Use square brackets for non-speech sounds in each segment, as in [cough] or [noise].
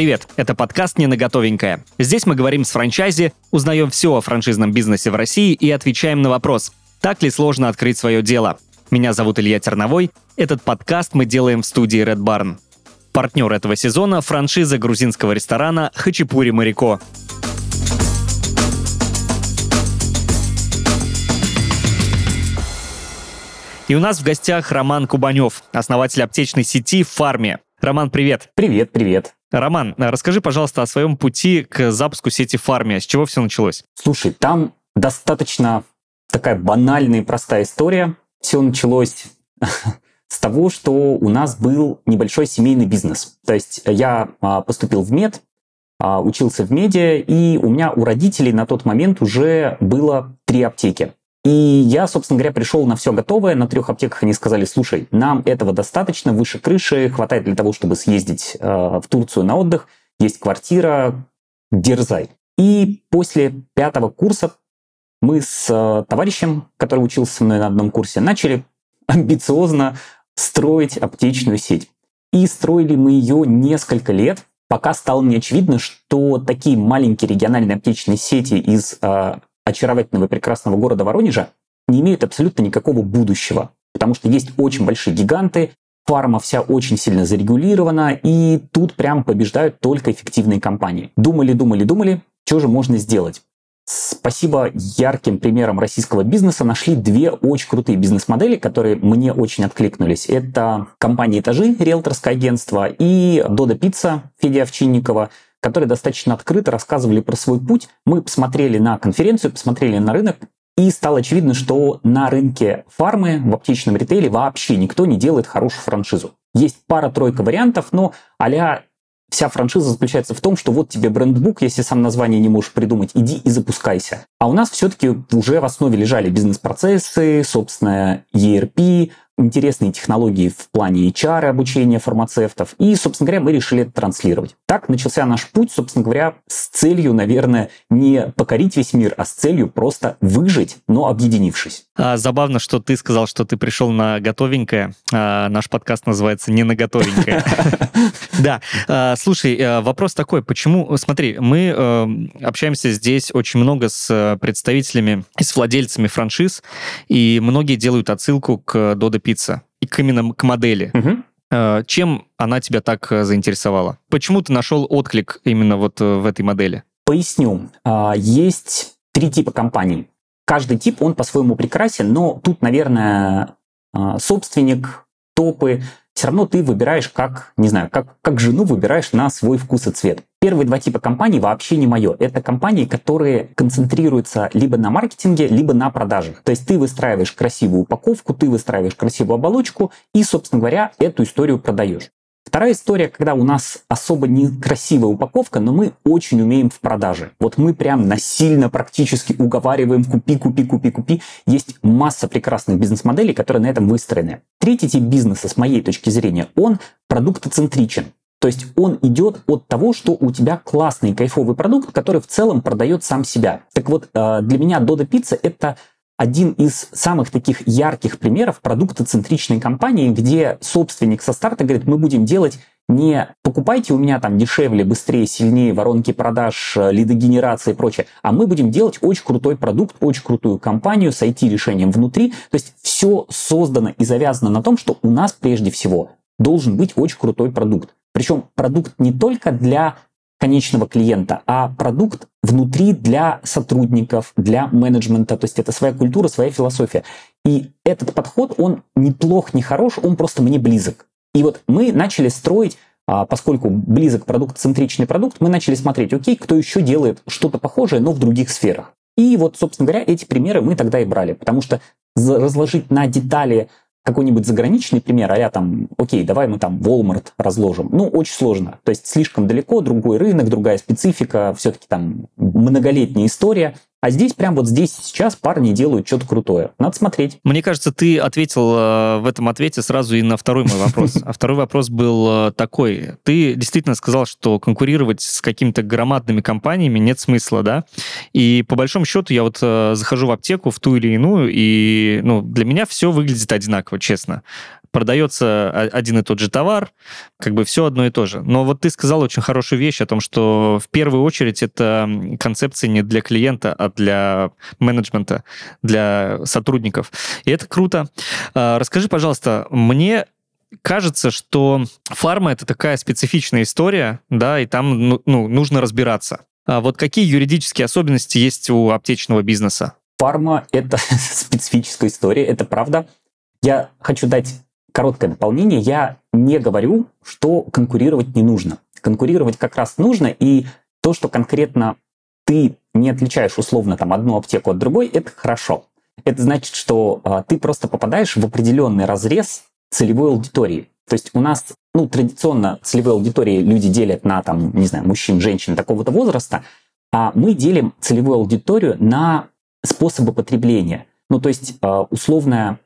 Привет, это подкаст «Не на готовенькое». Здесь мы говорим с франчайзи, узнаем все о франшизном бизнесе в России и отвечаем на вопрос, так ли сложно открыть свое дело. Меня зовут Илья Терновой. Этот подкаст мы делаем в студии Red Barn. Партнер этого сезона – франшиза грузинского ресторана «Хачапури Марико». И у нас в гостях Роман Кубанев, основатель аптечной сети «Фарме». Роман, привет. Привет, привет. Роман, расскажи, пожалуйста, о своем пути к запуску сети Фармия. С чего все началось? Слушай, там достаточно такая банальная и простая история. Все началось [laughs] с того, что у нас был небольшой семейный бизнес. То есть я а, поступил в мед, а, учился в медиа, и у меня у родителей на тот момент уже было три аптеки. И я, собственно говоря, пришел на все готовое. На трех аптеках они сказали, слушай, нам этого достаточно, выше крыши, хватает для того, чтобы съездить э, в Турцию на отдых. Есть квартира, дерзай. И после пятого курса мы с э, товарищем, который учился со мной на одном курсе, начали амбициозно строить аптечную сеть. И строили мы ее несколько лет, пока стало мне очевидно, что такие маленькие региональные аптечные сети из э, очаровательного и прекрасного города Воронежа не имеют абсолютно никакого будущего. Потому что есть очень большие гиганты, фарма вся очень сильно зарегулирована, и тут прям побеждают только эффективные компании. Думали, думали, думали, что же можно сделать? Спасибо ярким примерам российского бизнеса нашли две очень крутые бизнес-модели, которые мне очень откликнулись. Это компания «Этажи», риэлторское агентство, и «Дода Пицца» Федя Овчинникова – которые достаточно открыто рассказывали про свой путь. Мы посмотрели на конференцию, посмотрели на рынок, и стало очевидно, что на рынке фармы в аптечном ритейле вообще никто не делает хорошую франшизу. Есть пара-тройка вариантов, но а вся франшиза заключается в том, что вот тебе брендбук, если сам название не можешь придумать, иди и запускайся. А у нас все-таки уже в основе лежали бизнес-процессы, собственно, ERP, интересные технологии в плане HR, обучения фармацевтов. И, собственно говоря, мы решили это транслировать. Так начался наш путь, собственно говоря, с целью, наверное, не покорить весь мир, а с целью просто выжить, но объединившись. А, забавно, что ты сказал, что ты пришел на готовенькое. А, наш подкаст называется «Не на готовенькое». [laughs] Да. А, слушай, э, вопрос такой. Почему... Смотри, мы э, общаемся здесь очень много с представителями и с владельцами франшиз, и многие делают отсылку к Dodo Pizza и к именно к модели. Чем она тебя так э, заинтересовала? Почему ты нашел отклик именно вот в этой модели? Поясню. Есть три типа компаний. Каждый тип, он по-своему прекрасен, но тут, наверное, а, собственник, топы, все равно ты выбираешь как, не знаю, как, как жену выбираешь на свой вкус и цвет. Первые два типа компаний вообще не мое. Это компании, которые концентрируются либо на маркетинге, либо на продажах. То есть ты выстраиваешь красивую упаковку, ты выстраиваешь красивую оболочку и, собственно говоря, эту историю продаешь. Вторая история, когда у нас особо некрасивая упаковка, но мы очень умеем в продаже. Вот мы прям насильно практически уговариваем купи, купи, купи, купи. Есть масса прекрасных бизнес-моделей, которые на этом выстроены. Третий тип бизнеса, с моей точки зрения, он продуктоцентричен. То есть он идет от того, что у тебя классный кайфовый продукт, который в целом продает сам себя. Так вот, э, для меня Dodo Pizza это один из самых таких ярких примеров продуктоцентричной компании, где собственник со старта говорит, мы будем делать не покупайте у меня там дешевле, быстрее, сильнее воронки продаж, э, лидогенерации и прочее, а мы будем делать очень крутой продукт, очень крутую компанию с IT-решением внутри. То есть все создано и завязано на том, что у нас прежде всего должен быть очень крутой продукт. Причем продукт не только для конечного клиента, а продукт внутри для сотрудников, для менеджмента. То есть это своя культура, своя философия. И этот подход, он не плох, не хорош, он просто мне близок. И вот мы начали строить а, поскольку близок продукт-центричный продукт, мы начали смотреть, окей, кто еще делает что-то похожее, но в других сферах. И вот, собственно говоря, эти примеры мы тогда и брали, потому что разложить на детали какой-нибудь заграничный пример, а я там, окей, давай мы там Walmart разложим. Ну, очень сложно. То есть слишком далеко, другой рынок, другая специфика, все-таки там многолетняя история. А здесь, прям вот здесь сейчас парни делают что-то крутое. Надо смотреть. Мне кажется, ты ответил э, в этом ответе сразу и на второй мой вопрос. [laughs] А второй вопрос был э, такой. Ты действительно сказал, что конкурировать с какими-то громадными компаниями нет смысла, да? И по большому счету я вот э, захожу в аптеку, в ту или иную, и ну, для меня все выглядит одинаково, честно. Продается один и тот же товар, как бы все одно и то же. Но вот ты сказал очень хорошую вещь о том, что в первую очередь это концепция не для клиента, а для менеджмента, для сотрудников. И это круто. А, расскажи, пожалуйста, мне кажется, что фарма это такая специфичная история, да, и там ну, ну, нужно разбираться. А вот какие юридические особенности есть у аптечного бизнеса? Фарма — это [laughs] специфическая история, это правда. Я хочу дать короткое дополнение. Я не говорю, что конкурировать не нужно. Конкурировать как раз нужно, и то, что конкретно ты не отличаешь условно там одну аптеку от другой, это хорошо. Это значит, что а, ты просто попадаешь в определенный разрез целевой аудитории. То есть у нас, ну, традиционно целевой аудитории люди делят на, там, не знаю, мужчин, женщин такого-то возраста, а мы делим целевую аудиторию на способы потребления. Ну, то есть а, условная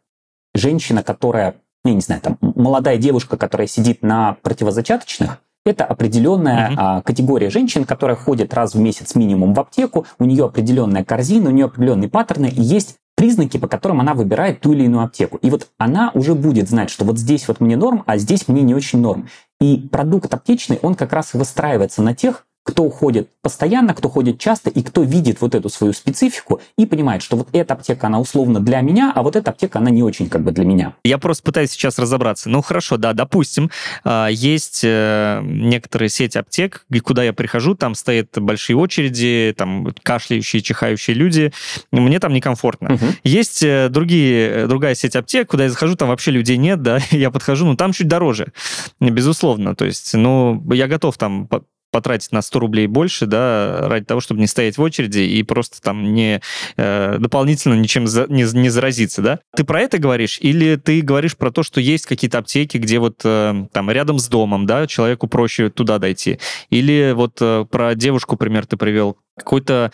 женщина, которая, я не знаю, там, молодая девушка, которая сидит на противозачаточных, это определенная uh-huh. а, категория женщин, которая ходит раз в месяц минимум в аптеку, у нее определенная корзина, у нее определенные паттерны, и есть признаки, по которым она выбирает ту или иную аптеку. И вот она уже будет знать, что вот здесь вот мне норм, а здесь мне не очень норм. И продукт аптечный, он как раз выстраивается на тех кто ходит постоянно, кто ходит часто и кто видит вот эту свою специфику и понимает, что вот эта аптека, она условно для меня, а вот эта аптека, она не очень как бы для меня. Я просто пытаюсь сейчас разобраться. Ну хорошо, да, допустим, а, есть э, некоторые сети аптек, куда я прихожу, там стоят большие очереди, там кашляющие, чихающие люди, мне там некомфортно. Угу. Есть э, другие, э, другая сеть аптек, куда я захожу, там вообще людей нет, да, [laughs] я подхожу, ну там чуть дороже, безусловно, то есть, ну, я готов там потратить на 100 рублей больше, да, ради того, чтобы не стоять в очереди и просто там не э, дополнительно ничем за, не, не заразиться, да? Ты про это говоришь или ты говоришь про то, что есть какие-то аптеки, где вот э, там рядом с домом, да, человеку проще туда дойти? Или вот э, про девушку, пример, ты привел, какой-то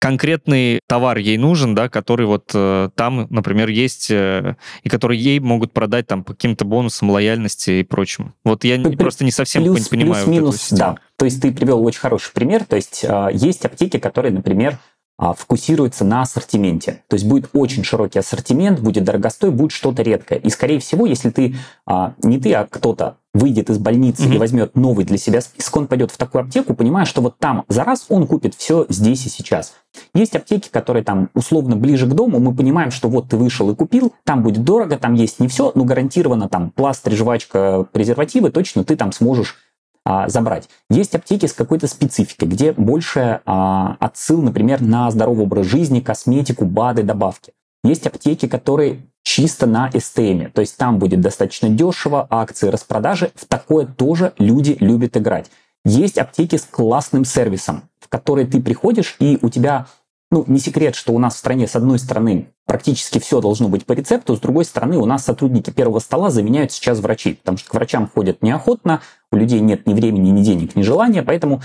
конкретный товар ей нужен, да, который вот э, там, например, есть, э, и который ей могут продать там по каким-то бонусам лояльности и прочим. Вот я Плюс, просто не совсем плюс, понимаю. Плюс-минус, вот да. То есть ты привел очень хороший пример. То есть э, есть аптеки, которые, например, а, фокусируется на ассортименте. То есть будет очень широкий ассортимент, будет дорогостой, будет что-то редкое. И, скорее всего, если ты, а, не ты, а кто-то выйдет из больницы mm-hmm. и возьмет новый для себя список, он пойдет в такую аптеку, понимая, что вот там за раз он купит все здесь и сейчас. Есть аптеки, которые там условно ближе к дому, мы понимаем, что вот ты вышел и купил, там будет дорого, там есть не все, но гарантированно там пластырь, жвачка, презервативы, точно ты там сможешь а, забрать. Есть аптеки с какой-то спецификой, где больше а, отсыл, например, на здоровый образ жизни, косметику, БАДы, добавки. Есть аптеки, которые чисто на СТМ, то есть там будет достаточно дешево, акции, распродажи, в такое тоже люди любят играть. Есть аптеки с классным сервисом, в которые ты приходишь, и у тебя ну, не секрет, что у нас в стране, с одной стороны, практически все должно быть по рецепту, с другой стороны, у нас сотрудники первого стола заменяют сейчас врачей, потому что к врачам ходят неохотно, у людей нет ни времени, ни денег, ни желания, поэтому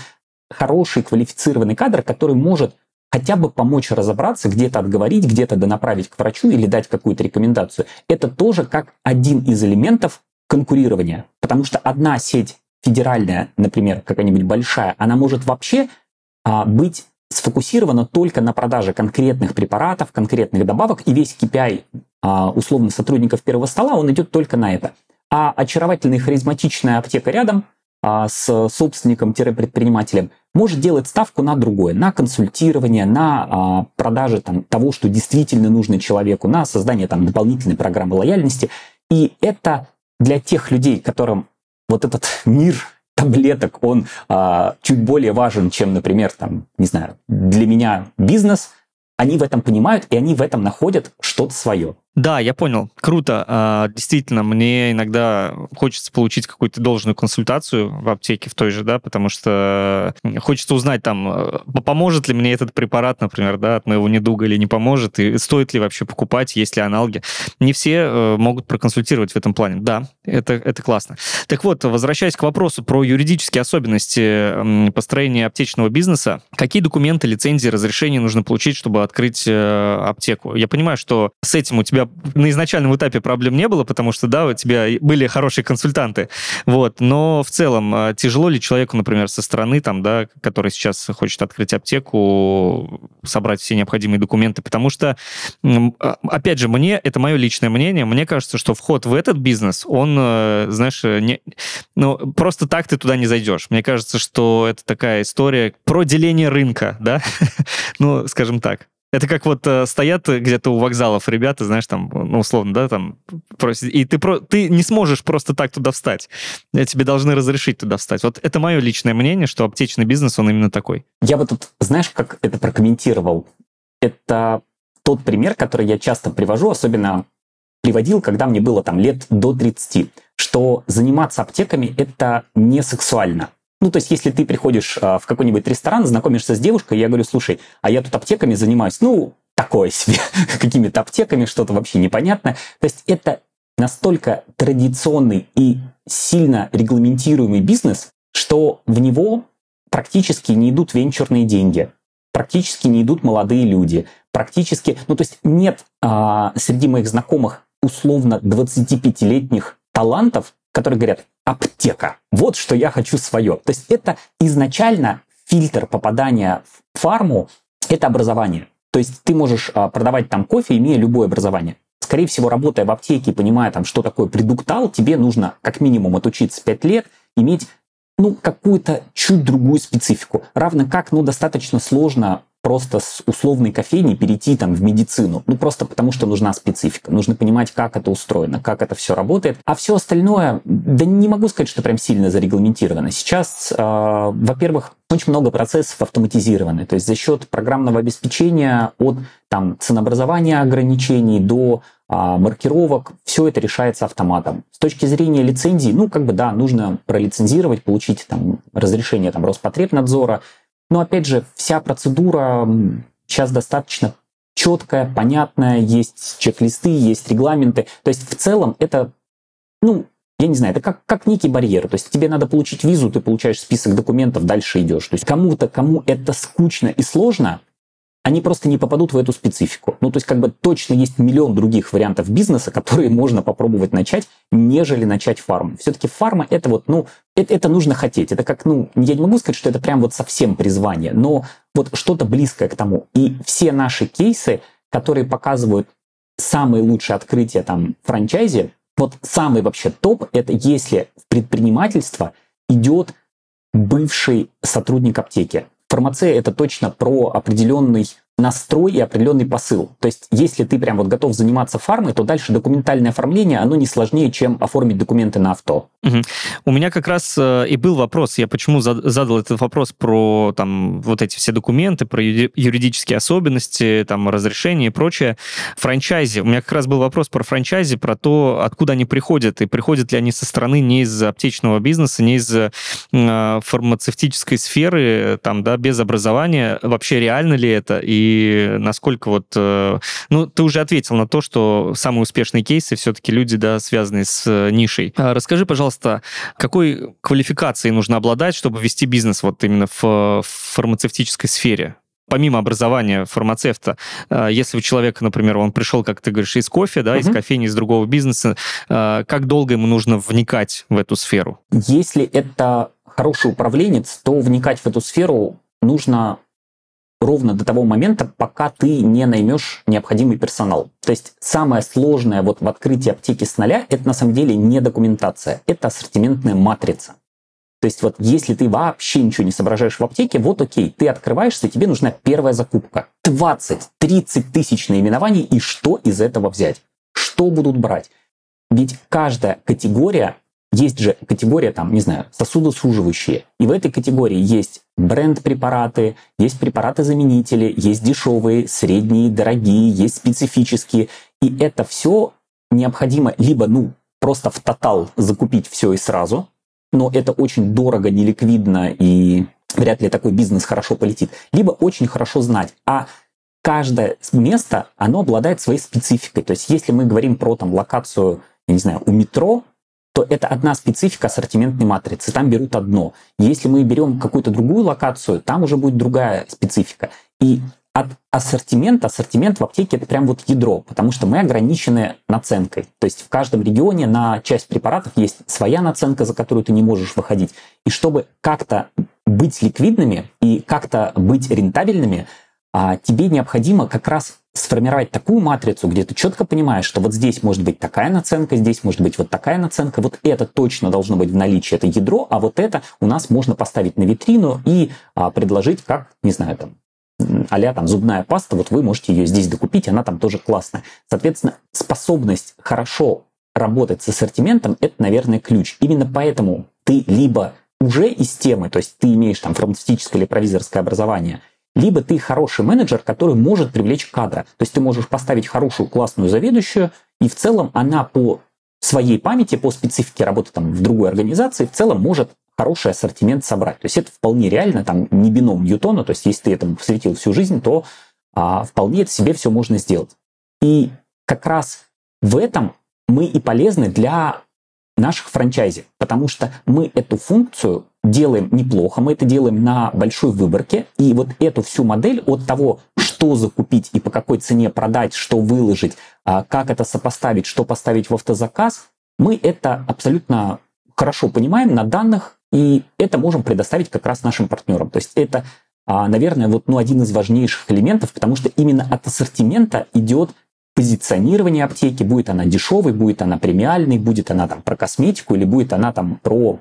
хороший квалифицированный кадр, который может хотя бы помочь разобраться, где-то отговорить, где-то донаправить к врачу или дать какую-то рекомендацию, это тоже как один из элементов конкурирования. Потому что одна сеть федеральная, например, какая-нибудь большая, она может вообще а, быть сфокусировано только на продаже конкретных препаратов, конкретных добавок, и весь KPI а, условно сотрудников первого стола, он идет только на это. А очаровательная харизматичная аптека рядом а, с собственником-предпринимателем может делать ставку на другое, на консультирование, на а, продажи там, того, что действительно нужно человеку, на создание там, дополнительной программы лояльности. И это для тех людей, которым вот этот мир таблеток, он а, чуть более важен, чем, например, там, не знаю, для меня бизнес, они в этом понимают, и они в этом находят что-то свое. Да, я понял. Круто. А, действительно, мне иногда хочется получить какую-то должную консультацию в аптеке в той же, да, потому что хочется узнать там, э, поможет ли мне этот препарат, например, да, от моего недуга или не поможет, и стоит ли вообще покупать, есть ли аналоги. Не все э, могут проконсультировать в этом плане. Да, это, это классно. Так вот, возвращаясь к вопросу про юридические особенности построения аптечного бизнеса, какие документы, лицензии, разрешения нужно получить, чтобы открыть э, аптеку? Я понимаю, что с этим у тебя на изначальном этапе проблем не было, потому что, да, у тебя были хорошие консультанты, вот, но в целом а, тяжело ли человеку, например, со стороны, там, да, который сейчас хочет открыть аптеку, собрать все необходимые документы, потому что, а, опять же, мне, это мое личное мнение, мне кажется, что вход в этот бизнес, он, э, знаешь, не, ну, просто так ты туда не зайдешь. Мне кажется, что это такая история про деление рынка, да, [laughs] ну, скажем так. Это как вот э, стоят где-то у вокзалов ребята, знаешь, там, ну, условно, да, там, просят, и ты, про, ты не сможешь просто так туда встать. Тебе должны разрешить туда встать. Вот это мое личное мнение, что аптечный бизнес, он именно такой. Я бы тут, знаешь, как это прокомментировал? Это тот пример, который я часто привожу, особенно приводил, когда мне было там лет до 30, что заниматься аптеками – это не сексуально. Ну, то есть, если ты приходишь э, в какой-нибудь ресторан, знакомишься с девушкой, я говорю, слушай, а я тут аптеками занимаюсь, ну, такое себе, [laughs] какими-то аптеками, что-то вообще непонятное. То есть, это настолько традиционный и сильно регламентируемый бизнес, что в него практически не идут венчурные деньги, практически не идут молодые люди, практически, ну то есть нет а, среди моих знакомых условно 25-летних талантов, которые говорят, аптека, вот что я хочу свое. То есть это изначально фильтр попадания в фарму, это образование. То есть ты можешь а, продавать там кофе, имея любое образование. Скорее всего, работая в аптеке, понимая там, что такое предуктал, тебе нужно как минимум отучиться 5 лет, иметь ну, какую-то чуть другую специфику. Равно как, ну, достаточно сложно просто с условной кофейни перейти там в медицину. Ну, просто потому что нужна специфика. Нужно понимать, как это устроено, как это все работает. А все остальное, да не могу сказать, что прям сильно зарегламентировано. Сейчас, э, во-первых, очень много процессов автоматизированы. То есть за счет программного обеспечения от там, ценообразования ограничений до а, маркировок, все это решается автоматом. С точки зрения лицензии, ну, как бы, да, нужно пролицензировать, получить там разрешение там Роспотребнадзора, но опять же, вся процедура сейчас достаточно четкая, понятная, есть чек-листы, есть регламенты. То есть в целом это, ну, я не знаю, это как, как некий барьер. То есть тебе надо получить визу, ты получаешь список документов, дальше идешь. То есть кому-то, кому это скучно и сложно, они просто не попадут в эту специфику. Ну, то есть, как бы точно есть миллион других вариантов бизнеса, [laughs] которые можно попробовать начать, нежели начать фарм. Все-таки фарма это вот, ну, это, это нужно хотеть. Это как, ну, я не могу сказать, что это прям вот совсем призвание, но вот что-то близкое к тому. И все наши кейсы, которые показывают самые лучшие открытия там франчайзи, вот самый вообще топ, это если в предпринимательство идет бывший сотрудник аптеки. Фармация это точно про определенный настрой и определенный посыл. То есть, если ты прям вот готов заниматься фармой, то дальше документальное оформление, оно не сложнее, чем оформить документы на авто. Угу. У меня как раз э, и был вопрос, я почему задал этот вопрос про там вот эти все документы, про юридические особенности, там разрешения и прочее. Франчайзи. У меня как раз был вопрос про франчайзи, про то, откуда они приходят, и приходят ли они со стороны не из аптечного бизнеса, не из э, фармацевтической сферы, там, да, без образования. Вообще реально ли это? И и насколько вот... Э, ну, ты уже ответил на то, что самые успешные кейсы все-таки люди, да, связанные с э, нишей. А расскажи, пожалуйста, какой квалификацией нужно обладать, чтобы вести бизнес вот именно в фармацевтической сфере? помимо образования фармацевта, э, если у человека, например, он пришел, как ты говоришь, из кофе, да, uh-huh. из кофейни, из другого бизнеса, как долго ему нужно вникать в эту сферу? Если это хороший управленец, то вникать в эту сферу нужно ровно до того момента, пока ты не наймешь необходимый персонал. То есть самое сложное вот в открытии аптеки с нуля, это на самом деле не документация, это ассортиментная матрица. То есть вот если ты вообще ничего не соображаешь в аптеке, вот окей, ты открываешься, тебе нужна первая закупка. 20-30 тысяч наименований, и что из этого взять? Что будут брать? Ведь каждая категория есть же категория, там, не знаю, сосудосуживающие. И в этой категории есть бренд-препараты, есть препараты-заменители, есть дешевые, средние, дорогие, есть специфические. И это все необходимо либо, ну, просто в тотал закупить все и сразу, но это очень дорого, неликвидно и вряд ли такой бизнес хорошо полетит, либо очень хорошо знать. А каждое место, оно обладает своей спецификой. То есть если мы говорим про там локацию, я не знаю, у метро, то это одна специфика ассортиментной матрицы. Там берут одно. Если мы берем какую-то другую локацию, там уже будет другая специфика. И от ассортимента, ассортимент в аптеке это прям вот ядро, потому что мы ограничены наценкой. То есть в каждом регионе на часть препаратов есть своя наценка, за которую ты не можешь выходить. И чтобы как-то быть ликвидными и как-то быть рентабельными, а, тебе необходимо как раз сформировать такую матрицу, где ты четко понимаешь, что вот здесь может быть такая наценка, здесь может быть вот такая наценка, вот это точно должно быть в наличии, это ядро, а вот это у нас можно поставить на витрину и а, предложить как, не знаю, там, а там зубная паста, вот вы можете ее здесь докупить, она там тоже классная. Соответственно, способность хорошо работать с ассортиментом – это, наверное, ключ. Именно поэтому ты либо уже из темы, то есть ты имеешь там фармацевтическое или провизорское образование – либо ты хороший менеджер, который может привлечь кадра. То есть ты можешь поставить хорошую, классную заведующую, и в целом она по своей памяти, по специфике работы там, в другой организации, в целом может хороший ассортимент собрать. То есть это вполне реально, там не бином Ньютона, то есть если ты этому посвятил всю жизнь, то а, вполне это себе все можно сделать. И как раз в этом мы и полезны для наших франчайзи, потому что мы эту функцию делаем неплохо, мы это делаем на большой выборке, и вот эту всю модель от того, что закупить и по какой цене продать, что выложить, а, как это сопоставить, что поставить в автозаказ, мы это абсолютно хорошо понимаем на данных, и это можем предоставить как раз нашим партнерам. То есть это, а, наверное, вот, ну, один из важнейших элементов, потому что именно от ассортимента идет позиционирование аптеки, будет она дешевой, будет она премиальной, будет она там про косметику или будет она там про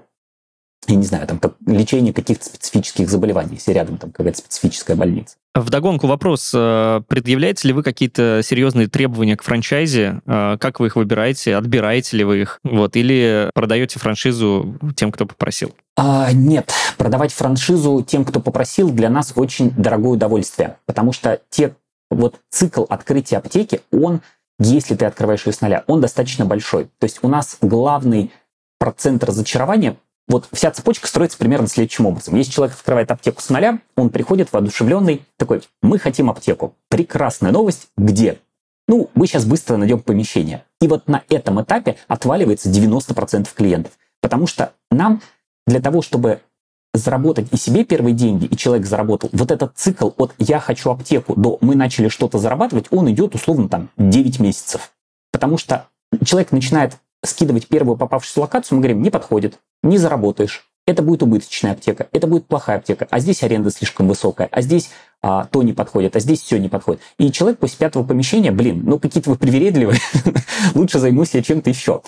я не знаю, там, как лечение каких-то специфических заболеваний, если рядом там какая-то специфическая больница. В догонку вопрос. Э, предъявляете ли вы какие-то серьезные требования к франчайзе? Э, как вы их выбираете? Отбираете ли вы их? Вот, или продаете франшизу тем, кто попросил? А, нет, продавать франшизу тем, кто попросил, для нас очень дорогое удовольствие, потому что те, вот цикл открытия аптеки, он, если ты открываешь ее с нуля, он достаточно большой. То есть у нас главный процент разочарования вот вся цепочка строится примерно следующим образом. Если человек открывает аптеку с нуля, он приходит воодушевленный, такой, мы хотим аптеку. Прекрасная новость, где? Ну, мы сейчас быстро найдем помещение. И вот на этом этапе отваливается 90% клиентов. Потому что нам для того, чтобы заработать и себе первые деньги, и человек заработал, вот этот цикл от «я хочу аптеку» до «мы начали что-то зарабатывать», он идет условно там 9 месяцев. Потому что человек начинает скидывать первую попавшуюся локацию, мы говорим, не подходит, не заработаешь. Это будет убыточная аптека, это будет плохая аптека, а здесь аренда слишком высокая, а здесь а, то не подходит, а здесь все не подходит. И человек после пятого помещения, блин, ну какие-то вы привередливые, [laughs] лучше займусь я чем-то еще.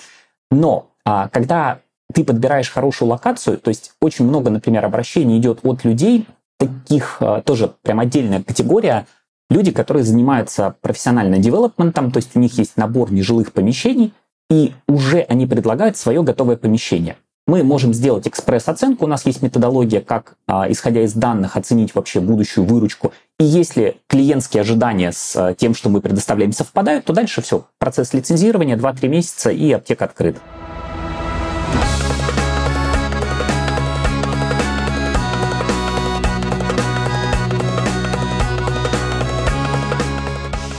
Но а, когда ты подбираешь хорошую локацию, то есть очень много, например, обращений идет от людей, таких а, тоже прям отдельная категория, люди, которые занимаются профессиональным девелопментом, то есть у них есть набор нежилых помещений, и уже они предлагают свое готовое помещение. Мы можем сделать экспресс-оценку, у нас есть методология, как, а, исходя из данных, оценить вообще будущую выручку. И если клиентские ожидания с а, тем, что мы предоставляем, совпадают, то дальше все. Процесс лицензирования 2-3 месяца и аптека открыта.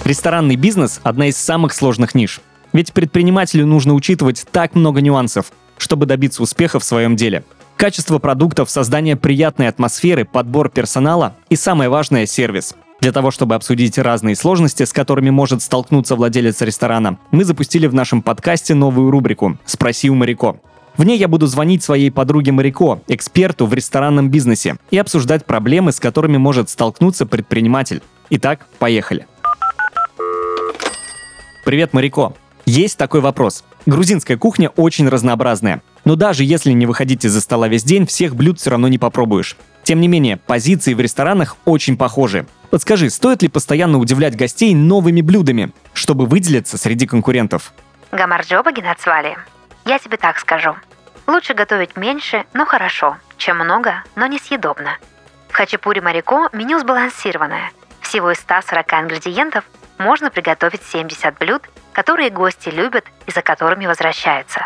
Ресторанный бизнес – одна из самых сложных ниш. Ведь предпринимателю нужно учитывать так много нюансов, чтобы добиться успеха в своем деле. Качество продуктов, создание приятной атмосферы, подбор персонала и самое важное – сервис. Для того, чтобы обсудить разные сложности, с которыми может столкнуться владелец ресторана, мы запустили в нашем подкасте новую рубрику «Спроси у Марико». В ней я буду звонить своей подруге Марико, эксперту в ресторанном бизнесе, и обсуждать проблемы, с которыми может столкнуться предприниматель. Итак, поехали. Привет, Марико. Есть такой вопрос. Грузинская кухня очень разнообразная. Но даже если не выходить из-за стола весь день, всех блюд все равно не попробуешь. Тем не менее, позиции в ресторанах очень похожи. Подскажи, стоит ли постоянно удивлять гостей новыми блюдами, чтобы выделиться среди конкурентов? Гамарджоба Генацвали. Я тебе так скажу. Лучше готовить меньше, но хорошо, чем много, но несъедобно. В хачапури Марико меню сбалансированное. Всего из 140 ингредиентов можно приготовить 70 блюд которые гости любят и за которыми возвращаются.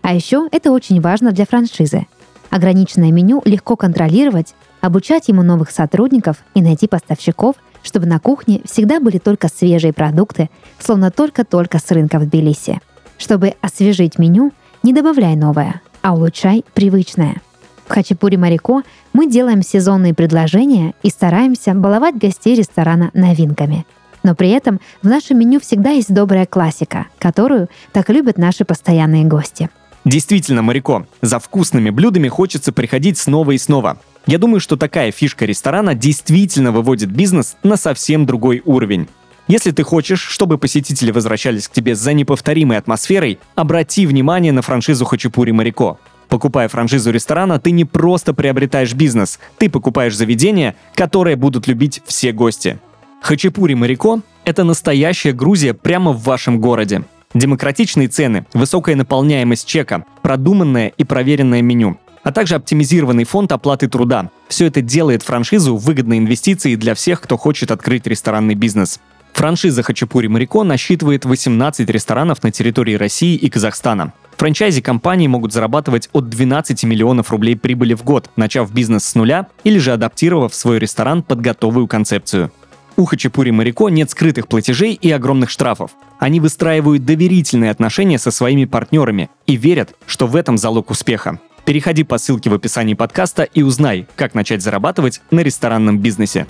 А еще это очень важно для франшизы. Ограниченное меню легко контролировать, обучать ему новых сотрудников и найти поставщиков, чтобы на кухне всегда были только свежие продукты, словно только-только с рынка в Тбилиси. Чтобы освежить меню, не добавляй новое, а улучшай привычное. В Хачапури Марико мы делаем сезонные предложения и стараемся баловать гостей ресторана новинками. Но при этом в нашем меню всегда есть добрая классика, которую так любят наши постоянные гости. Действительно, Марико, за вкусными блюдами хочется приходить снова и снова. Я думаю, что такая фишка ресторана действительно выводит бизнес на совсем другой уровень. Если ты хочешь, чтобы посетители возвращались к тебе за неповторимой атмосферой, обрати внимание на франшизу Хачапури Марико. Покупая франшизу ресторана, ты не просто приобретаешь бизнес, ты покупаешь заведение, которое будут любить все гости. Хачапури Марико – это настоящая Грузия прямо в вашем городе. Демократичные цены, высокая наполняемость чека, продуманное и проверенное меню, а также оптимизированный фонд оплаты труда. Все это делает франшизу выгодной инвестицией для всех, кто хочет открыть ресторанный бизнес. Франшиза Хачапури Марико насчитывает 18 ресторанов на территории России и Казахстана. Франчайзи компании могут зарабатывать от 12 миллионов рублей прибыли в год, начав бизнес с нуля или же адаптировав свой ресторан под готовую концепцию. У Хачапури Марико нет скрытых платежей и огромных штрафов. Они выстраивают доверительные отношения со своими партнерами и верят, что в этом залог успеха. Переходи по ссылке в описании подкаста и узнай, как начать зарабатывать на ресторанном бизнесе.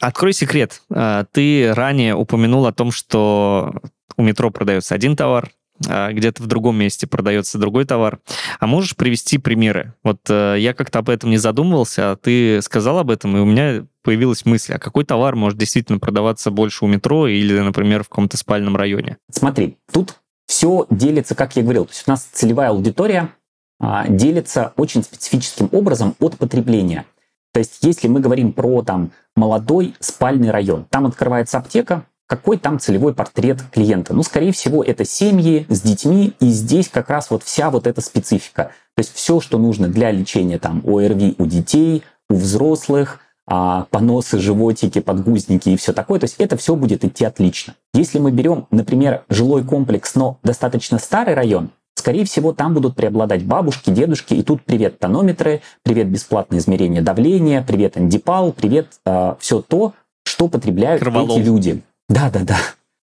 Открой секрет. А, ты ранее упомянул о том, что у метро продается один товар, где-то в другом месте продается другой товар. А можешь привести примеры? Вот э, я как-то об этом не задумывался, а ты сказал об этом, и у меня появилась мысль, а какой товар может действительно продаваться больше у метро или, например, в каком-то спальном районе? Смотри, тут все делится, как я говорил, то есть у нас целевая аудитория а, делится очень специфическим образом от потребления. То есть если мы говорим про там молодой спальный район, там открывается аптека, какой там целевой портрет клиента? Ну, скорее всего, это семьи с детьми, и здесь как раз вот вся вот эта специфика. То есть все, что нужно для лечения там ОРВИ у детей, у взрослых, а, поносы, животики, подгузники и все такое. То есть это все будет идти отлично. Если мы берем, например, жилой комплекс, но достаточно старый район, скорее всего, там будут преобладать бабушки, дедушки, и тут привет тонометры, привет бесплатное измерение давления, привет андипал, привет э, все то, что потребляют Кроволол. эти люди. Да-да-да.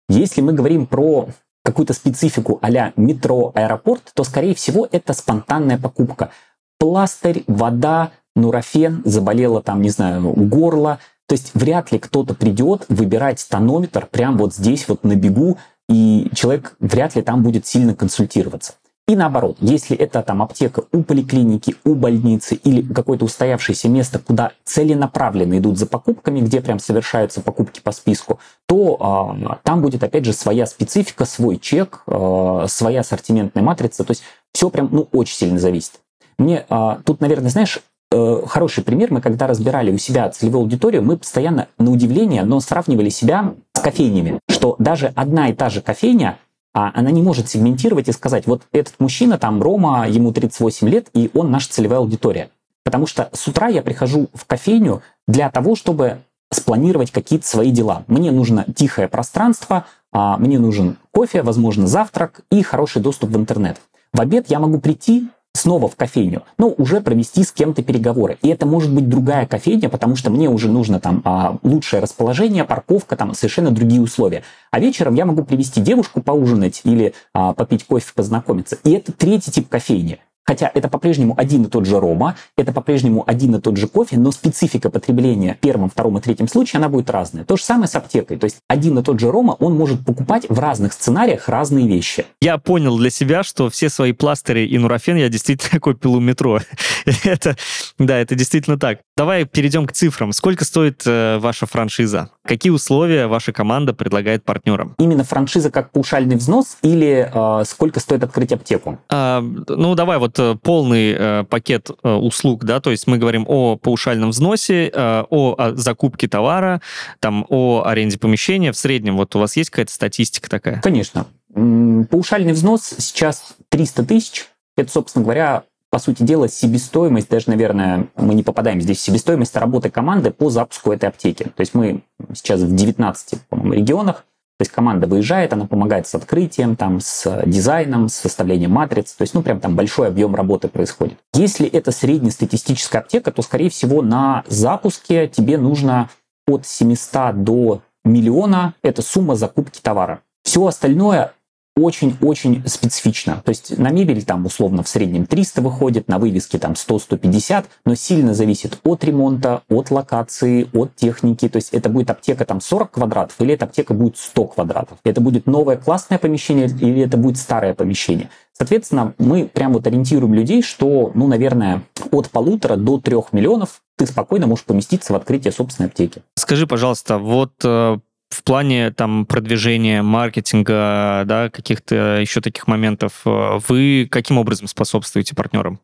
Если мы говорим про какую-то специфику а метро, аэропорт, то, скорее всего, это спонтанная покупка. Пластырь, вода, нурофен, заболело там, не знаю, горло. То есть вряд ли кто-то придет выбирать тонометр прямо вот здесь, вот на бегу, и человек вряд ли там будет сильно консультироваться. И наоборот, если это там аптека у поликлиники, у больницы или какое-то устоявшееся место, куда целенаправленно идут за покупками, где прям совершаются покупки по списку, то э, там будет опять же своя специфика, свой чек, э, своя ассортиментная матрица. То есть все прям ну, очень сильно зависит. Мне э, тут, наверное, знаешь, э, хороший пример. Мы когда разбирали у себя целевую аудиторию, мы постоянно на удивление, но сравнивали себя с кофейнями, что даже одна и та же кофейня а она не может сегментировать и сказать, вот этот мужчина, там, Рома, ему 38 лет, и он наша целевая аудитория. Потому что с утра я прихожу в кофейню для того, чтобы спланировать какие-то свои дела. Мне нужно тихое пространство, а, мне нужен кофе, возможно, завтрак и хороший доступ в интернет. В обед я могу прийти, снова в кофейню, но уже провести с кем-то переговоры. И это может быть другая кофейня, потому что мне уже нужно там а, лучшее расположение, парковка, там совершенно другие условия. А вечером я могу привести девушку поужинать или а, попить кофе, познакомиться. И это третий тип кофейни. Хотя это по-прежнему один и тот же рома, это по-прежнему один и тот же кофе, но специфика потребления в первом, втором и третьем случае, она будет разная. То же самое с аптекой. То есть один и тот же рома, он может покупать в разных сценариях разные вещи. Я понял для себя, что все свои пластыри и нурофен я действительно [laughs] купил у метро. [laughs] это, да, это действительно так. Давай перейдем к цифрам. Сколько стоит э, ваша франшиза? Какие условия ваша команда предлагает партнерам? Именно франшиза как паушальный взнос или э, сколько стоит открыть аптеку? А, ну, давай вот э, полный э, пакет э, услуг, да, то есть мы говорим о паушальном взносе, э, о, о закупке товара, там, о аренде помещения. В среднем вот у вас есть какая-то статистика такая? Конечно. Паушальный взнос сейчас 300 тысяч. Это, собственно говоря, по сути дела, себестоимость, даже, наверное, мы не попадаем здесь себестоимость работы команды по запуску этой аптеки. То есть мы сейчас в 19, по-моему, регионах, то есть команда выезжает, она помогает с открытием, там, с дизайном, с составлением матриц. То есть, ну, прям там большой объем работы происходит. Если это среднестатистическая аптека, то, скорее всего, на запуске тебе нужно от 700 до миллиона. Это сумма закупки товара. Все остальное очень-очень специфично. То есть на мебель там условно в среднем 300 выходит, на вывеске там 100-150, но сильно зависит от ремонта, от локации, от техники. То есть это будет аптека там 40 квадратов или эта аптека будет 100 квадратов. Это будет новое классное помещение или это будет старое помещение. Соответственно, мы прям вот ориентируем людей, что, ну, наверное, от полутора до трех миллионов ты спокойно можешь поместиться в открытие собственной аптеки. Скажи, пожалуйста, вот э, в плане там продвижения, маркетинга, да, каких-то еще таких моментов, э, вы каким образом способствуете партнерам?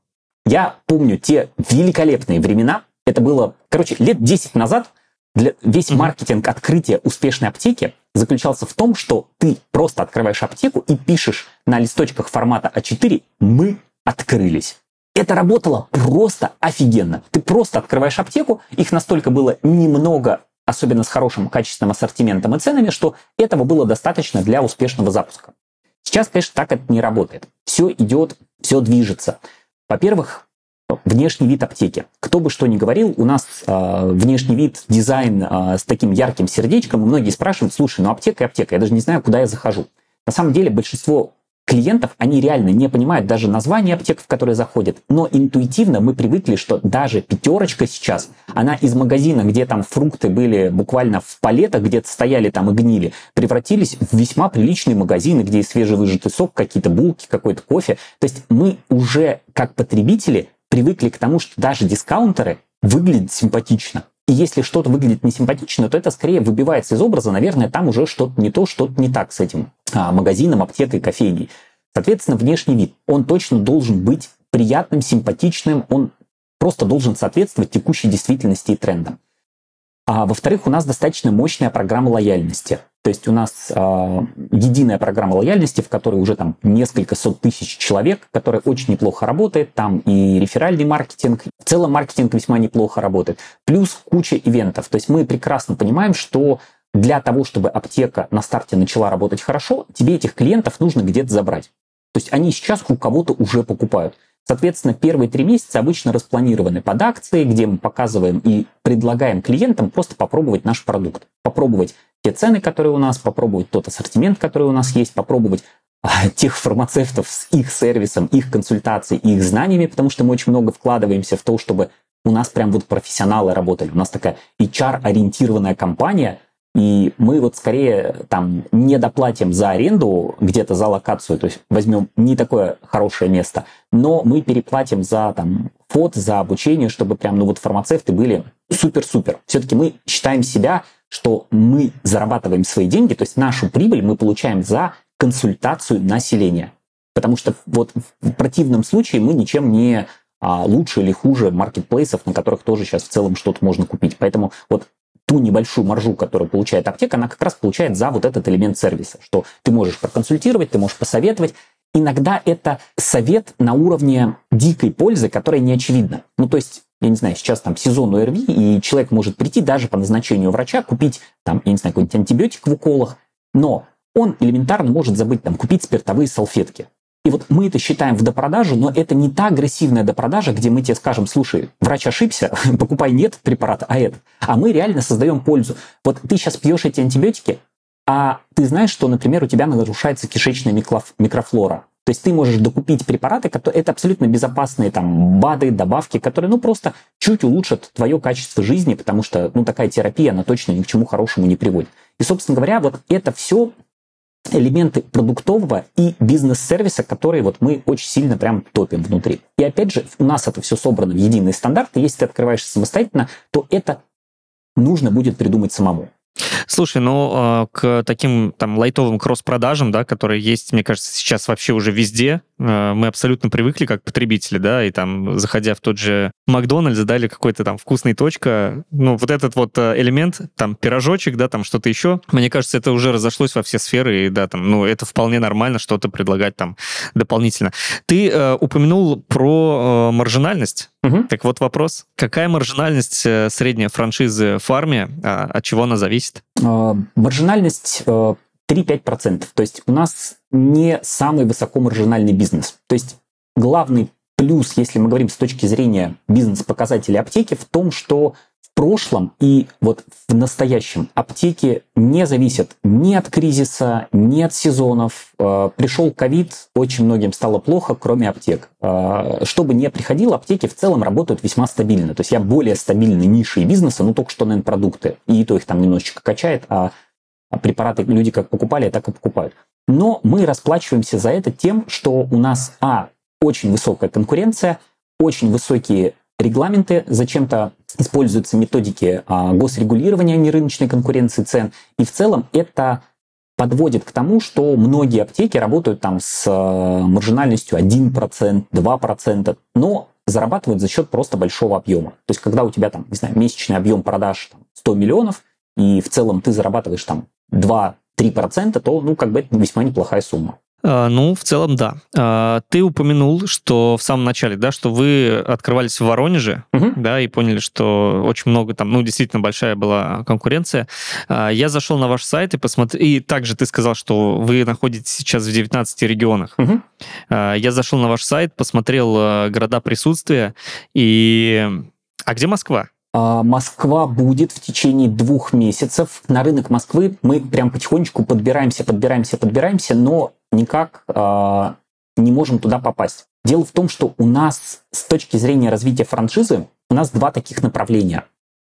Я помню те великолепные времена, это было, короче, лет 10 назад, для, весь mm-hmm. маркетинг открытия успешной аптеки заключался в том, что ты просто открываешь аптеку и пишешь на листочках формата А4 «Мы открылись». Это работало просто офигенно. Ты просто открываешь аптеку, их настолько было немного особенно с хорошим качественным ассортиментом и ценами, что этого было достаточно для успешного запуска. Сейчас, конечно, так это не работает. Все идет, все движется. Во-первых, внешний вид аптеки. Кто бы что ни говорил, у нас э, внешний вид, дизайн э, с таким ярким сердечком, и многие спрашивают, слушай, ну аптека и аптека, я даже не знаю, куда я захожу. На самом деле большинство клиентов, они реально не понимают даже название аптек, в которые заходят, но интуитивно мы привыкли, что даже пятерочка сейчас, она из магазина, где там фрукты были буквально в палетах, где-то стояли там и гнили, превратились в весьма приличные магазины, где и свежевыжатый сок, какие-то булки, какой-то кофе. То есть мы уже как потребители привыкли к тому, что даже дискаунтеры выглядят симпатично. И если что-то выглядит несимпатично, то это скорее выбивается из образа, наверное, там уже что-то не то, что-то не так с этим а, магазином, аптекой, кофейней. Соответственно, внешний вид, он точно должен быть приятным, симпатичным, он просто должен соответствовать текущей действительности и трендам. А во-вторых, у нас достаточно мощная программа лояльности. То есть у нас э, единая программа лояльности, в которой уже там несколько сот тысяч человек, которая очень неплохо работает. Там и реферальный маркетинг, в целом маркетинг весьма неплохо работает. Плюс куча ивентов. То есть мы прекрасно понимаем, что для того, чтобы аптека на старте начала работать хорошо, тебе этих клиентов нужно где-то забрать. То есть они сейчас у кого-то уже покупают. Соответственно, первые три месяца обычно распланированы под акции, где мы показываем и предлагаем клиентам просто попробовать наш продукт. Попробовать те цены, которые у нас, попробовать тот ассортимент, который у нас есть, попробовать а, тех фармацевтов с их сервисом, их консультацией, их знаниями, потому что мы очень много вкладываемся в то, чтобы у нас прям вот профессионалы работали. У нас такая HR-ориентированная компания – и мы вот скорее там не доплатим за аренду где-то за локацию, то есть возьмем не такое хорошее место, но мы переплатим за там фот, за обучение, чтобы прям, ну вот фармацевты были супер-супер. Все-таки мы считаем себя, что мы зарабатываем свои деньги, то есть нашу прибыль мы получаем за консультацию населения. Потому что вот в противном случае мы ничем не а, лучше или хуже маркетплейсов, на которых тоже сейчас в целом что-то можно купить. Поэтому вот ту небольшую маржу, которую получает аптека, она как раз получает за вот этот элемент сервиса, что ты можешь проконсультировать, ты можешь посоветовать. Иногда это совет на уровне дикой пользы, которая не очевидна. Ну, то есть я не знаю, сейчас там сезон ОРВИ, и человек может прийти даже по назначению врача, купить там, я не знаю, какой-нибудь антибиотик в уколах, но он элементарно может забыть там купить спиртовые салфетки. И вот мы это считаем в допродаже, но это не та агрессивная допродажа, где мы тебе скажем, слушай, врач ошибся, [laughs] покупай не этот препарат, а этот. А мы реально создаем пользу. Вот ты сейчас пьешь эти антибиотики, а ты знаешь, что, например, у тебя нарушается кишечная микрофлора. То есть ты можешь докупить препараты, которые это абсолютно безопасные там БАДы, добавки, которые ну просто чуть улучшат твое качество жизни, потому что ну такая терапия, она точно ни к чему хорошему не приводит. И, собственно говоря, вот это все элементы продуктового и бизнес-сервиса, которые вот мы очень сильно прям топим внутри. И опять же, у нас это все собрано в единый стандарт, и если ты открываешь самостоятельно, то это нужно будет придумать самому. Слушай, ну, а, к таким там лайтовым кросс-продажам, да, которые есть, мне кажется, сейчас вообще уже везде, а, мы абсолютно привыкли как потребители, да, и там, заходя в тот же Макдональдс, дали какой-то там вкусный точка, ну, вот этот вот а, элемент, там, пирожочек, да, там что-то еще, мне кажется, это уже разошлось во все сферы, и да, там, ну, это вполне нормально что-то предлагать там дополнительно. Ты э, упомянул про э, маржинальность, Угу. Так вот вопрос, какая маржинальность э, средняя франшизы в фарме, от чего она зависит? А, маржинальность 3-5%. Э, То есть у нас не самый высокомаржинальный бизнес. То есть главный плюс, если мы говорим с точки зрения бизнес-показателей аптеки, в том, что прошлом и вот в настоящем аптеки не зависят ни от кризиса, ни от сезонов. Э, пришел ковид, очень многим стало плохо, кроме аптек. Э, что бы ни приходило, аптеки в целом работают весьма стабильно. То есть я более стабильный ниши и бизнеса, ну только что, наверное, продукты. И то их там немножечко качает, а препараты люди как покупали, так и покупают. Но мы расплачиваемся за это тем, что у нас, а, очень высокая конкуренция, очень высокие регламенты, зачем-то используются методики а, госрегулирования, а не рыночной конкуренции цен. И в целом это подводит к тому, что многие аптеки работают там с а, маржинальностью 1%, 2%, но зарабатывают за счет просто большого объема. То есть, когда у тебя там, не знаю, месячный объем продаж там, 100 миллионов, и в целом ты зарабатываешь там 2-3%, то, ну, как бы это весьма неплохая сумма. А, ну, в целом, да. А, ты упомянул, что в самом начале, да, что вы открывались в Воронеже, угу. да, и поняли, что очень много там, ну, действительно большая была конкуренция. А, я зашел на ваш сайт и посмотрел, и также ты сказал, что вы находитесь сейчас в 19 регионах. Угу. Я зашел на ваш сайт, посмотрел города присутствия, и... А где Москва? Москва будет в течение двух месяцев. На рынок Москвы мы прям потихонечку подбираемся, подбираемся, подбираемся, но никак э, не можем туда попасть. Дело в том, что у нас с точки зрения развития франшизы у нас два таких направления.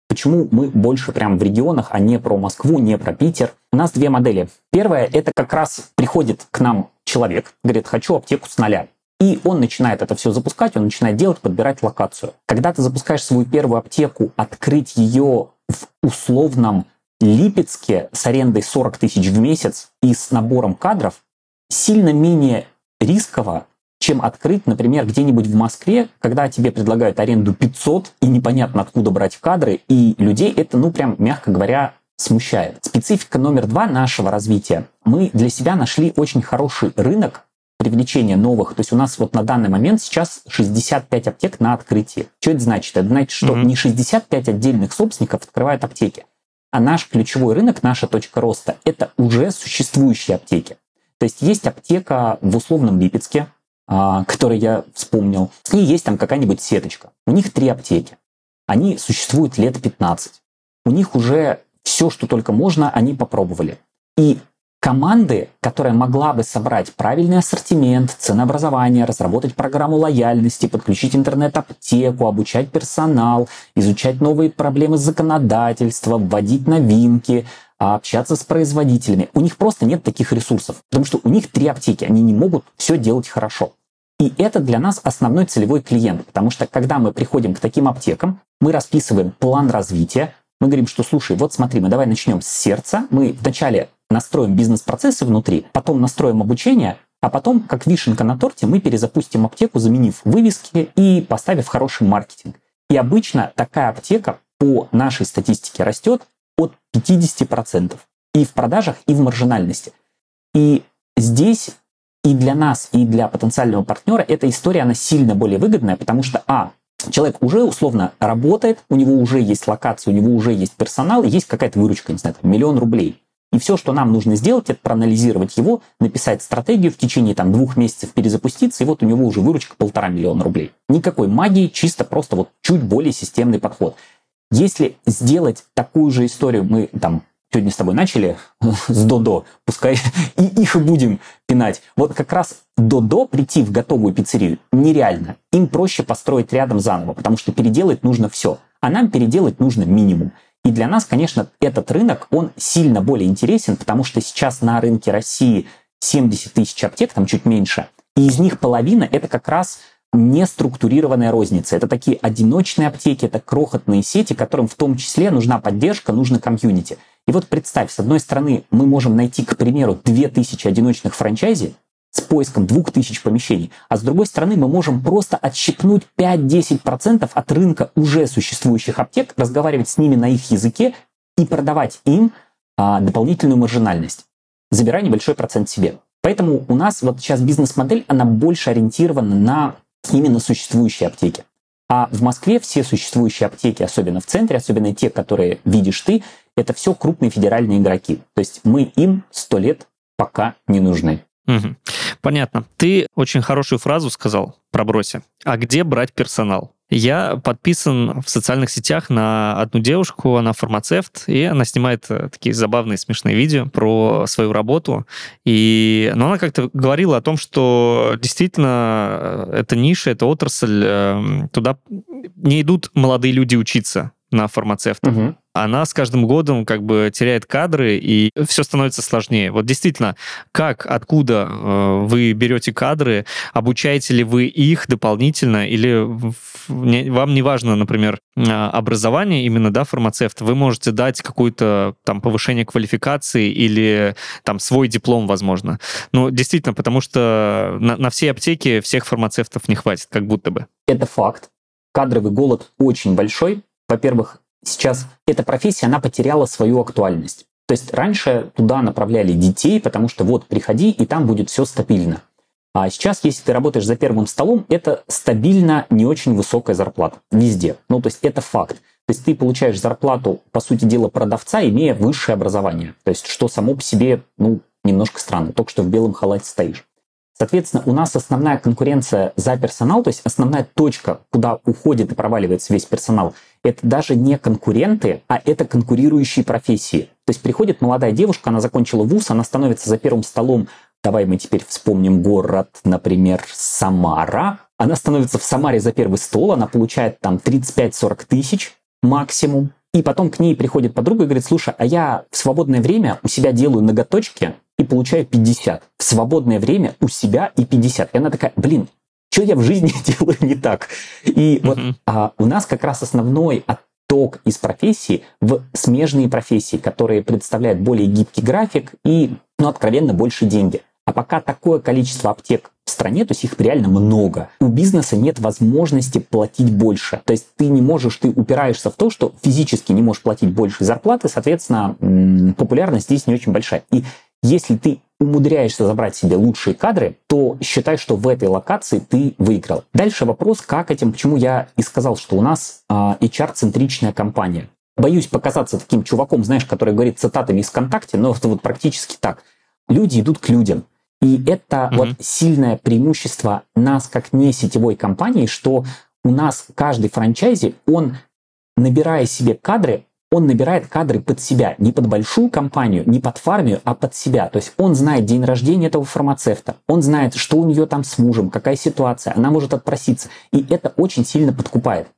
Почему мы больше прям в регионах, а не про Москву, не про Питер? У нас две модели. Первая – это как раз приходит к нам человек, говорит, хочу аптеку с нуля. И он начинает это все запускать, он начинает делать, подбирать локацию. Когда ты запускаешь свою первую аптеку, открыть ее в условном Липецке с арендой 40 тысяч в месяц и с набором кадров, сильно менее рисково, чем открыть, например, где-нибудь в Москве, когда тебе предлагают аренду 500 и непонятно откуда брать кадры, и людей это, ну, прям, мягко говоря, смущает. Специфика номер два нашего развития. Мы для себя нашли очень хороший рынок привлечения новых. То есть у нас вот на данный момент сейчас 65 аптек на открытии. Что это значит? Это значит, что mm-hmm. не 65 отдельных собственников открывают аптеки, а наш ключевой рынок, наша точка роста, это уже существующие аптеки. То есть есть аптека в условном Липецке, а, который я вспомнил, и есть там какая-нибудь сеточка. У них три аптеки. Они существуют лет 15. У них уже все, что только можно, они попробовали. И команды, которая могла бы собрать правильный ассортимент, ценообразование, разработать программу лояльности, подключить интернет-аптеку, обучать персонал, изучать новые проблемы законодательства, вводить новинки, общаться с производителями. У них просто нет таких ресурсов, потому что у них три аптеки, они не могут все делать хорошо. И это для нас основной целевой клиент, потому что когда мы приходим к таким аптекам, мы расписываем план развития, мы говорим, что слушай, вот смотри, мы давай начнем с сердца, мы вначале настроим бизнес-процессы внутри, потом настроим обучение, а потом, как вишенка на торте, мы перезапустим аптеку, заменив вывески и поставив хороший маркетинг. И обычно такая аптека по нашей статистике растет от 50% и в продажах, и в маржинальности. И здесь и для нас, и для потенциального партнера эта история, она сильно более выгодная, потому что, а, человек уже условно работает, у него уже есть локация, у него уже есть персонал, есть какая-то выручка, не знаю, там, миллион рублей. И все, что нам нужно сделать, это проанализировать его, написать стратегию в течение там, двух месяцев перезапуститься, и вот у него уже выручка полтора миллиона рублей. Никакой магии, чисто просто вот чуть более системный подход. Если сделать такую же историю, мы там сегодня с тобой начали [laughs] с Додо, пускай [laughs] и их и будем пинать. Вот как раз Додо прийти в готовую пиццерию нереально. Им проще построить рядом заново, потому что переделать нужно все, а нам переделать нужно минимум. И для нас, конечно, этот рынок, он сильно более интересен, потому что сейчас на рынке России 70 тысяч аптек, там чуть меньше, и из них половина это как раз неструктурированная розница. Это такие одиночные аптеки, это крохотные сети, которым в том числе нужна поддержка, нужно комьюнити. И вот представь, с одной стороны, мы можем найти, к примеру, 2000 одиночных франчайзи с поиском 2000 помещений, а с другой стороны, мы можем просто отщипнуть 5-10% от рынка уже существующих аптек, разговаривать с ними на их языке и продавать им а, дополнительную маржинальность, забирая небольшой процент себе. Поэтому у нас вот сейчас бизнес-модель, она больше ориентирована на именно существующие аптеки. А в Москве все существующие аптеки, особенно в центре, особенно те, которые видишь ты, это все крупные федеральные игроки. То есть мы им сто лет пока не нужны. Угу. Понятно. Ты очень хорошую фразу сказал про броси. А где брать персонал? Я подписан в социальных сетях на одну девушку, она фармацевт, и она снимает э, такие забавные, смешные видео про свою работу. И, но она как-то говорила о том, что действительно э, эта ниша, эта отрасль, эм, туда не идут молодые люди учиться на фармацевта. Угу. Она с каждым годом как бы теряет кадры, и все становится сложнее. Вот действительно, как, откуда э, вы берете кадры, обучаете ли вы их дополнительно, или вам не важно, например, а, образование именно, да, фармацевта, вы можете дать какое-то там повышение квалификации или там свой диплом, возможно. Ну, действительно, потому что на, на всей аптеке всех фармацевтов не хватит, как будто бы. Это факт. Кадровый голод очень большой, во-первых, сейчас эта профессия, она потеряла свою актуальность. То есть раньше туда направляли детей, потому что вот приходи, и там будет все стабильно. А сейчас, если ты работаешь за первым столом, это стабильно не очень высокая зарплата везде. Ну, то есть это факт. То есть ты получаешь зарплату, по сути дела, продавца, имея высшее образование. То есть что само по себе, ну, немножко странно. Только что в белом халате стоишь. Соответственно, у нас основная конкуренция за персонал, то есть основная точка, куда уходит и проваливается весь персонал, это даже не конкуренты, а это конкурирующие профессии. То есть приходит молодая девушка, она закончила вуз, она становится за первым столом, давай мы теперь вспомним город, например, Самара. Она становится в Самаре за первый стол, она получает там 35-40 тысяч максимум. И потом к ней приходит подруга и говорит, слушай, а я в свободное время у себя делаю ноготочки, и получаю 50. В свободное время у себя и 50. И она такая, блин, что я в жизни [laughs] делаю не так? И вот а, у нас как раз основной отток из профессии в смежные профессии, которые представляют более гибкий график и, ну, откровенно, больше деньги. А пока такое количество аптек в стране, то есть их реально много, у бизнеса нет возможности платить больше. То есть ты не можешь, ты упираешься в то, что физически не можешь платить больше зарплаты, соответственно, популярность здесь не очень большая. И если ты умудряешься забрать себе лучшие кадры, то считай, что в этой локации ты выиграл. Дальше вопрос, как этим, почему я и сказал, что у нас а, HR-центричная компания. Боюсь показаться таким чуваком, знаешь, который говорит цитатами из ВКонтакте, но это вот практически так. Люди идут к людям. И это mm-hmm. вот сильное преимущество нас как не сетевой компании, что у нас каждый франчайзи, он, набирая себе кадры, он набирает кадры под себя, не под большую компанию, не под фармию, а под себя. То есть он знает день рождения этого фармацевта, он знает, что у нее там с мужем, какая ситуация, она может отпроситься. И это очень сильно подкупает.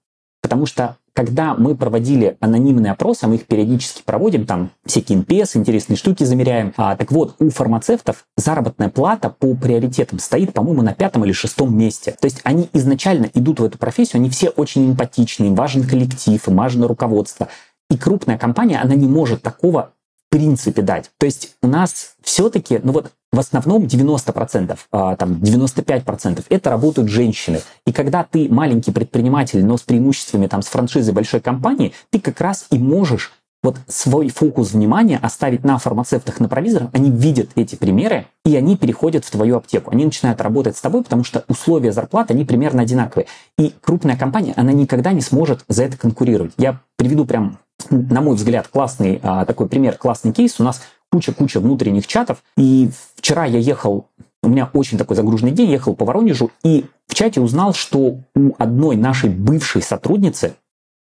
Потому что когда мы проводили анонимные опросы, а мы их периодически проводим, там всякие NPS, интересные штуки замеряем. А, так вот, у фармацевтов заработная плата по приоритетам стоит, по-моему, на пятом или шестом месте. То есть они изначально идут в эту профессию, они все очень эмпатичны, им важен коллектив, им важно руководство. И крупная компания, она не может такого в принципе дать. То есть у нас все-таки, ну вот в основном 90%, а, там 95% это работают женщины. И когда ты маленький предприниматель, но с преимуществами там с франшизой большой компании, ты как раз и можешь вот свой фокус внимания оставить на фармацевтах, на провизорах, они видят эти примеры, и они переходят в твою аптеку. Они начинают работать с тобой, потому что условия зарплаты, они примерно одинаковые. И крупная компания, она никогда не сможет за это конкурировать. Я приведу прям на мой взгляд, классный а, такой пример, классный кейс. У нас куча-куча внутренних чатов. И вчера я ехал, у меня очень такой загруженный день, ехал по Воронежу, и в чате узнал, что у одной нашей бывшей сотрудницы,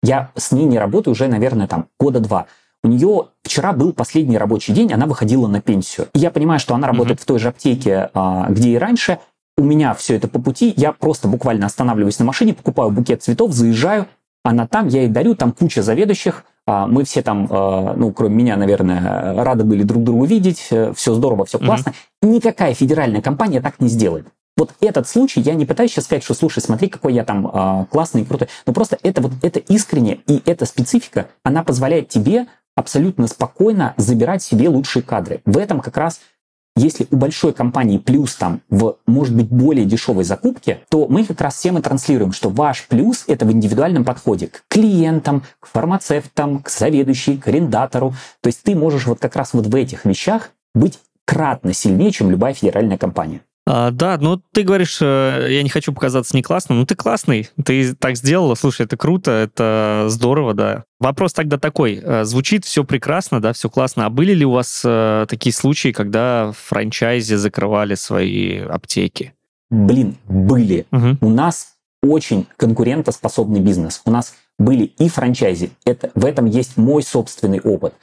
я с ней не работаю уже, наверное, там года два, у нее вчера был последний рабочий день, она выходила на пенсию. И я понимаю, что она работает mm-hmm. в той же аптеке, а, где и раньше. У меня все это по пути, я просто буквально останавливаюсь на машине, покупаю букет цветов, заезжаю, она там, я ей дарю, там куча заведующих, мы все там, а, ну, кроме меня, наверное, рады были друг друга видеть, э, все здорово, все классно. Mm-hmm. Никакая федеральная компания так не сделает. Вот этот случай, я не пытаюсь сейчас сказать, что слушай, смотри, какой я там э, классный и крутой, но просто это вот это искренне и эта специфика, она позволяет тебе абсолютно спокойно забирать себе лучшие кадры. В этом как раз если у большой компании плюс там в, может быть, более дешевой закупке, то мы как раз всем и транслируем, что ваш плюс – это в индивидуальном подходе к клиентам, к фармацевтам, к заведующей, к арендатору. То есть ты можешь вот как раз вот в этих вещах быть кратно сильнее, чем любая федеральная компания. А, да, ну ты говоришь, э, я не хочу показаться не классным, но ты классный, ты так сделала, слушай, это круто, это здорово, да. Вопрос тогда такой, э, звучит все прекрасно, да, все классно, а были ли у вас э, такие случаи, когда франчайзи закрывали свои аптеки? Блин, были. Угу. У нас очень конкурентоспособный бизнес. У нас были и франчайзи. Это, в этом есть мой собственный опыт.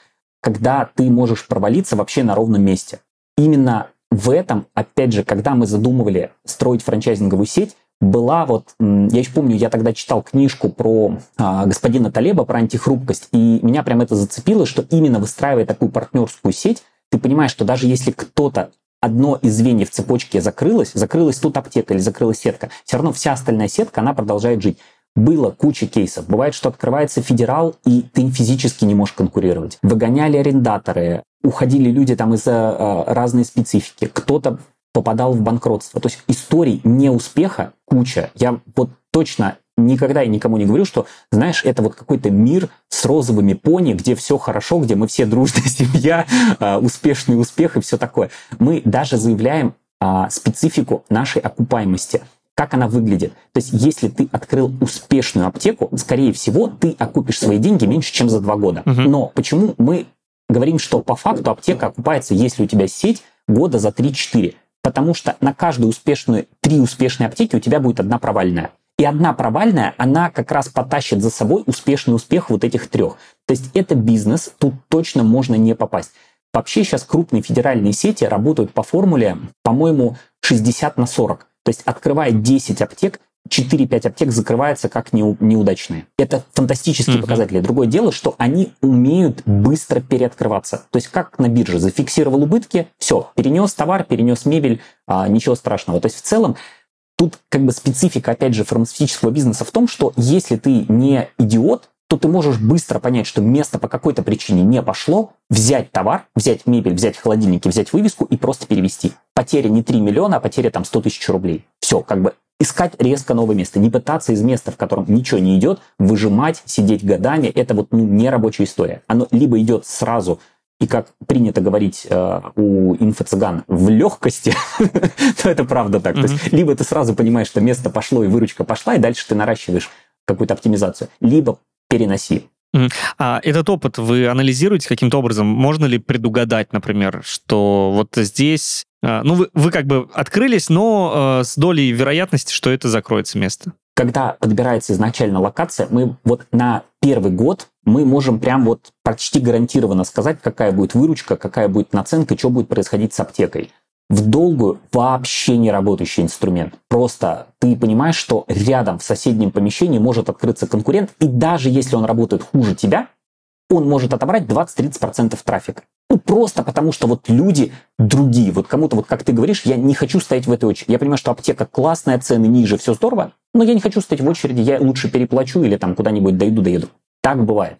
Когда ты можешь провалиться вообще на ровном месте. Именно в этом, опять же, когда мы задумывали строить франчайзинговую сеть, была вот, я еще помню, я тогда читал книжку про а, господина Талеба, про антихрупкость, и меня прям это зацепило, что именно выстраивая такую партнерскую сеть, ты понимаешь, что даже если кто-то одно из звеньев цепочки закрылось, закрылась тут аптека или закрылась сетка, все равно вся остальная сетка, она продолжает жить. Было куча кейсов. Бывает, что открывается федерал, и ты физически не можешь конкурировать. Выгоняли арендаторы, уходили люди там из-за э, разной специфики. Кто-то попадал в банкротство. То есть историй неуспеха куча. Я вот точно никогда и никому не говорю, что, знаешь, это вот какой-то мир с розовыми пони, где все хорошо, где мы все дружная [laughs] семья, э, успешный успех и все такое. Мы даже заявляем э, специфику нашей окупаемости как она выглядит. То есть, если ты открыл успешную аптеку, скорее всего, ты окупишь свои деньги меньше, чем за два года. Угу. Но почему мы говорим, что по факту аптека окупается, если у тебя сеть года за 3-4? Потому что на каждую успешную, три успешные аптеки у тебя будет одна провальная. И одна провальная, она как раз потащит за собой успешный успех вот этих трех. То есть это бизнес, тут точно можно не попасть. Вообще сейчас крупные федеральные сети работают по формуле, по-моему, 60 на 40. То есть открывая 10 аптек, 4-5 аптек закрываются как неудачные. Это фантастические mm-hmm. показатели. Другое дело, что они умеют быстро переоткрываться. То есть как на бирже, зафиксировал убытки, все, перенес товар, перенес мебель, а, ничего страшного. То есть в целом тут как бы специфика, опять же, фармацевтического бизнеса в том, что если ты не идиот, то ты можешь быстро понять, что место по какой-то причине не пошло, взять товар, взять мебель, взять холодильники, взять вывеску и просто перевести. Потеря не 3 миллиона, а потеря там 100 тысяч рублей. Все, как бы искать резко новое место, не пытаться из места, в котором ничего не идет, выжимать, сидеть годами, это вот ну, не рабочая история. Оно либо идет сразу и как принято говорить э, у инфо-цыган, в легкости, [laughs] то это правда так. То есть, либо ты сразу понимаешь, что место пошло и выручка пошла, и дальше ты наращиваешь какую-то оптимизацию, либо переноси. А этот опыт вы анализируете каким-то образом? Можно ли предугадать, например, что вот здесь а, ну, вы, вы как бы открылись, но э, с долей вероятности, что это закроется место. Когда подбирается изначально локация, мы вот на первый год мы можем прям вот почти гарантированно сказать, какая будет выручка, какая будет наценка, что будет происходить с аптекой. В долгую вообще не работающий инструмент. Просто ты понимаешь, что рядом в соседнем помещении может открыться конкурент, и даже если он работает хуже тебя, он может отобрать 20-30% трафика. Ну, просто потому что вот люди другие. Вот кому-то, вот как ты говоришь, я не хочу стоять в этой очереди. Я понимаю, что аптека классная, цены ниже, все здорово, но я не хочу стоять в очереди, я лучше переплачу или там куда-нибудь дойду, доеду. Так бывает.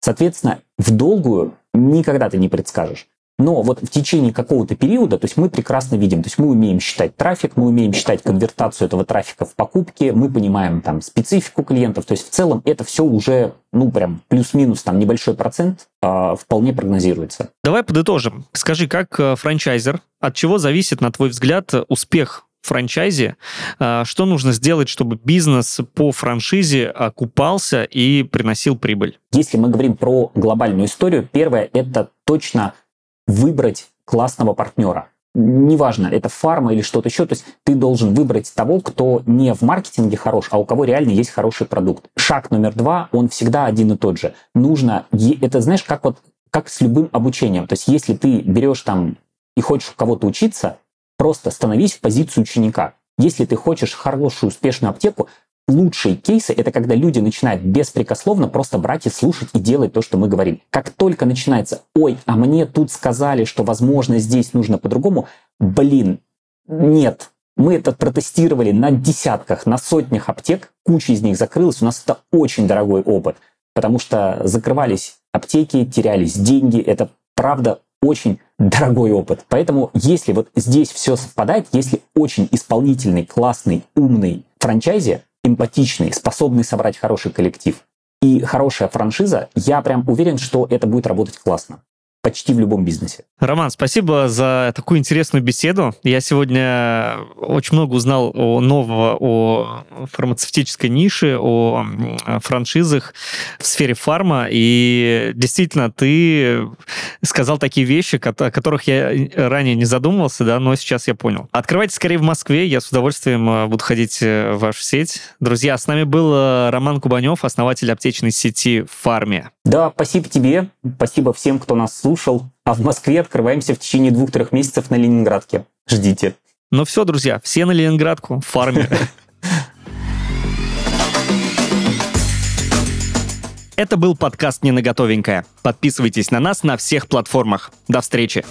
Соответственно, в долгую никогда ты не предскажешь. Но вот в течение какого-то периода, то есть мы прекрасно видим, то есть мы умеем считать трафик, мы умеем считать конвертацию этого трафика в покупки, мы понимаем там специфику клиентов, то есть в целом это все уже, ну прям плюс-минус там небольшой процент э, вполне прогнозируется. Давай подытожим. Скажи, как э, франчайзер, от чего зависит, на твой взгляд, успех франчайзе, а, что нужно сделать, чтобы бизнес по франшизе окупался и приносил прибыль? Если мы говорим про глобальную историю, первое это точно выбрать классного партнера. Неважно, это фарма или что-то еще, то есть ты должен выбрать того, кто не в маркетинге хорош, а у кого реально есть хороший продукт. Шаг номер два, он всегда один и тот же. Нужно, это знаешь, как вот как с любым обучением. То есть если ты берешь там и хочешь у кого-то учиться, просто становись в позицию ученика. Если ты хочешь хорошую, успешную аптеку, лучшие кейсы — это когда люди начинают беспрекословно просто брать и слушать и делать то, что мы говорим. Как только начинается «Ой, а мне тут сказали, что, возможно, здесь нужно по-другому», блин, нет, мы это протестировали на десятках, на сотнях аптек, куча из них закрылась, у нас это очень дорогой опыт, потому что закрывались аптеки, терялись деньги, это правда очень дорогой опыт. Поэтому если вот здесь все совпадает, если очень исполнительный, классный, умный франчайзи, эмпатичный, способный собрать хороший коллектив и хорошая франшиза, я прям уверен, что это будет работать классно почти в любом бизнесе. Роман, спасибо за такую интересную беседу. Я сегодня очень много узнал о нового, о фармацевтической нише, о франшизах в сфере фарма. И действительно, ты сказал такие вещи, о которых я ранее не задумывался, да, но сейчас я понял. Открывайте скорее в Москве, я с удовольствием э, буду ходить э, в вашу сеть. Друзья, с нами был э, Роман Кубанев, основатель аптечной сети фарме. Да, спасибо тебе, спасибо всем, кто нас слушал. А в Москве открываемся в течение двух-трех месяцев на Ленинградке. Ждите. Ну все, друзья, все на Ленинградку, фарме. [laughs] Это был подкаст «Не на готовенькое». Подписывайтесь на нас на всех платформах. До встречи!